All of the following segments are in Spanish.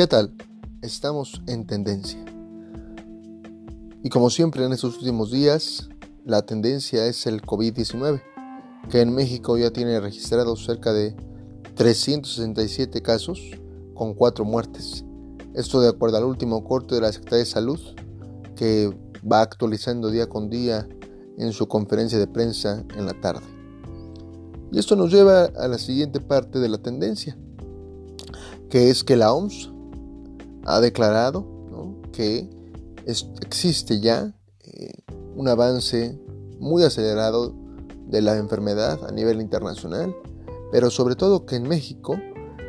¿Qué tal? Estamos en tendencia. Y como siempre en estos últimos días, la tendencia es el COVID-19, que en México ya tiene registrados cerca de 367 casos con 4 muertes. Esto de acuerdo al último corte de la Secretaría de Salud, que va actualizando día con día en su conferencia de prensa en la tarde. Y esto nos lleva a la siguiente parte de la tendencia, que es que la OMS ha declarado que existe ya eh, un avance muy acelerado de la enfermedad a nivel internacional, pero sobre todo que en México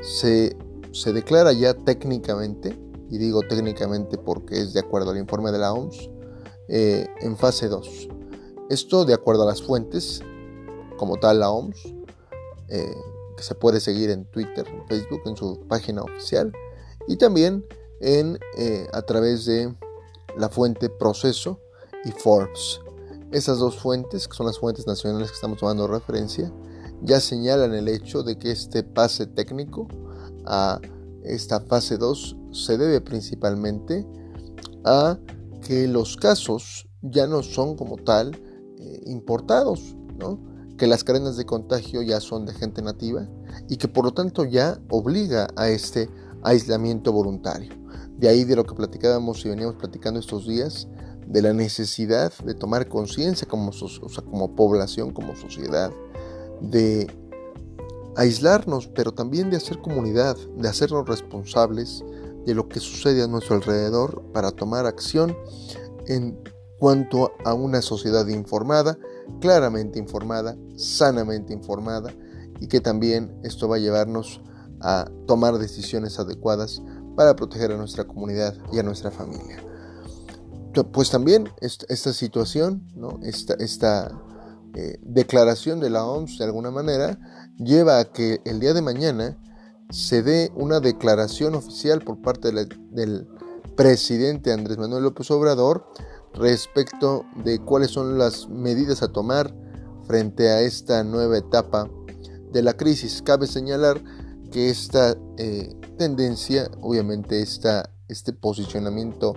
se, se declara ya técnicamente, y digo técnicamente porque es de acuerdo al informe de la OMS, eh, en fase 2. Esto de acuerdo a las fuentes, como tal la OMS, eh, que se puede seguir en Twitter, en Facebook, en su página oficial, y también en, eh, a través de la fuente Proceso y Forbes. Esas dos fuentes, que son las fuentes nacionales que estamos tomando referencia, ya señalan el hecho de que este pase técnico a esta fase 2 se debe principalmente a que los casos ya no son como tal eh, importados, que las cadenas de contagio ya son de gente nativa y que por lo tanto ya obliga a este aislamiento voluntario. De ahí de lo que platicábamos y veníamos platicando estos días, de la necesidad de tomar conciencia como, como población, como sociedad, de aislarnos, pero también de hacer comunidad, de hacernos responsables de lo que sucede a nuestro alrededor para tomar acción en cuanto a una sociedad informada, claramente informada, sanamente informada, y que también esto va a llevarnos a tomar decisiones adecuadas para proteger a nuestra comunidad y a nuestra familia. Pues también esta, situación, esta eh, declaración de la OMS de alguna manera lleva a que el día de mañana se dé una declaración oficial por parte del presidente Andrés Manuel López Obrador respecto de cuáles son las medidas a tomar frente a esta nueva etapa de la crisis. Cabe señalar que esta eh, tendencia, obviamente esta, este posicionamiento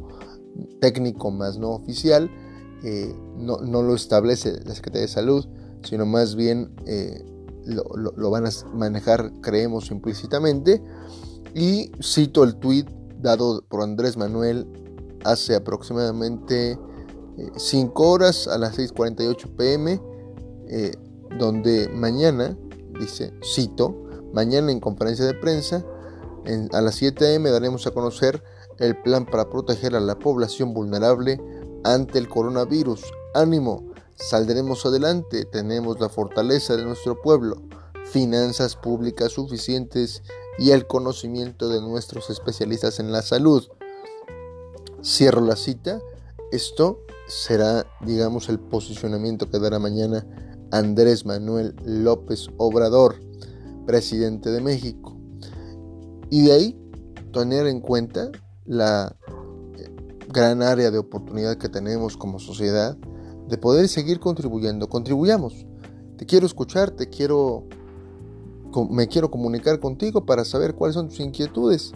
técnico más no oficial, eh, no, lo establece la Secretaría de Salud, sino más bien eh, lo, van a manejar, creemos, implícitamente. Y cito el tweet dado por Andrés Manuel hace aproximadamente 5 horas a las 6.48 pm, donde mañana, dice, cito, Mañana en conferencia de prensa, a las 7 am daremos a conocer el plan para proteger a la población vulnerable ante el coronavirus. Ánimo, saldremos adelante, tenemos la fortaleza de nuestro pueblo, finanzas públicas suficientes y el conocimiento de nuestros especialistas en la salud. Cierro la cita. Esto será, digamos, el posicionamiento que dará mañana Andrés Manuel López Obrador presidente de México. Y de ahí tener en cuenta la eh, gran área de oportunidad que tenemos como sociedad de poder seguir contribuyendo. Contribuyamos. Te quiero escuchar, te quiero me quiero comunicar contigo para saber cuáles son tus inquietudes,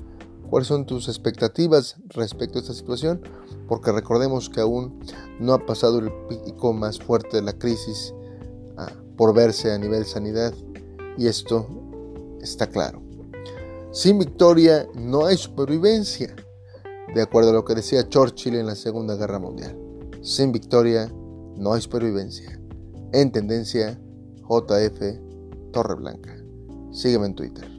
cuáles son tus expectativas respecto a esta situación, porque recordemos que aún no ha pasado el pico más fuerte de la crisis ah, por verse a nivel sanidad y esto está claro. Sin victoria no hay supervivencia, de acuerdo a lo que decía Churchill en la Segunda Guerra Mundial. Sin victoria no hay supervivencia. En tendencia, JF Torreblanca. Sígueme en Twitter.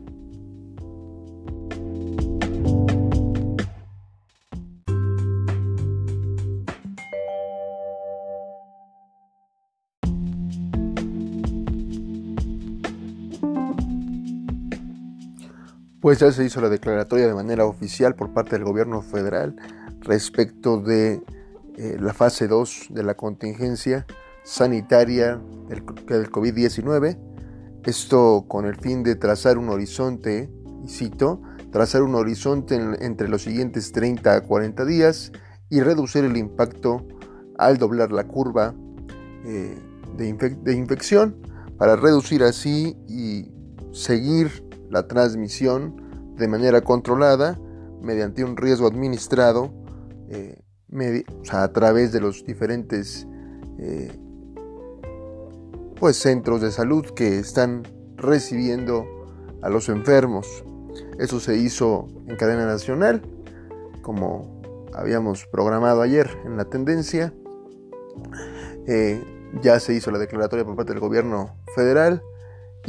Pues ya se hizo la declaratoria de manera oficial por parte del gobierno federal respecto de eh, la fase 2 de la contingencia sanitaria del, del COVID-19. Esto con el fin de trazar un horizonte, y cito, trazar un horizonte entre los siguientes 30 a 40 días y reducir el impacto al doblar la curva eh, de infección para reducir así y seguir la transmisión de manera controlada mediante un riesgo administrado eh, a través de los diferentes eh, pues, centros de salud que están recibiendo a los enfermos. Eso se hizo en cadena nacional, como habíamos programado ayer en la tendencia. Eh, ya se hizo la declaratoria por parte del gobierno federal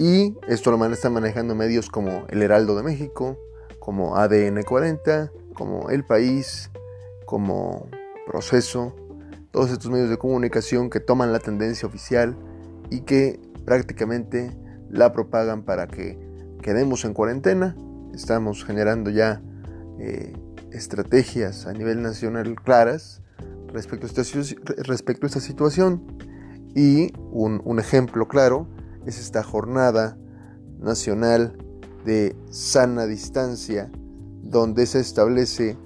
y esto lo están manejando medios como El Heraldo de México, como ADN 40, como El País, como Proceso, todos estos medios de comunicación que toman la tendencia oficial y que prácticamente la propagan para que quedemos en cuarentena. Estamos generando ya eh, estrategias a nivel nacional claras respecto a esta, situación y un ejemplo claro es esta jornada nacional de sana distancia donde se establece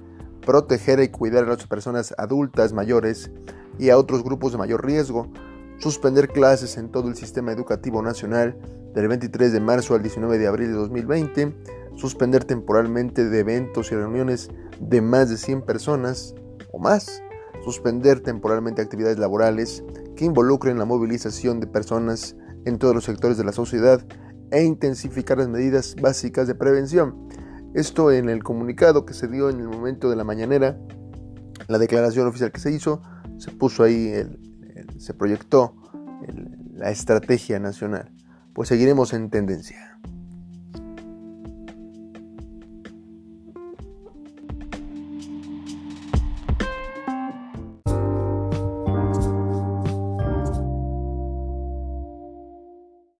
proteger y cuidar a las personas adultas mayores y a otros grupos de mayor riesgo, suspender clases en todo el sistema educativo nacional del 23 de marzo al 19 de abril de 2020, suspender temporalmente de eventos y reuniones de más de 100 personas o más, suspender temporalmente actividades laborales que involucren la movilización de personas en todos los sectores de la sociedad e intensificar las medidas básicas de prevención. Esto en el comunicado que se dio en el momento de la mañanera, la declaración oficial que se hizo, se puso ahí, se proyectó la estrategia nacional. Pues seguiremos en tendencia.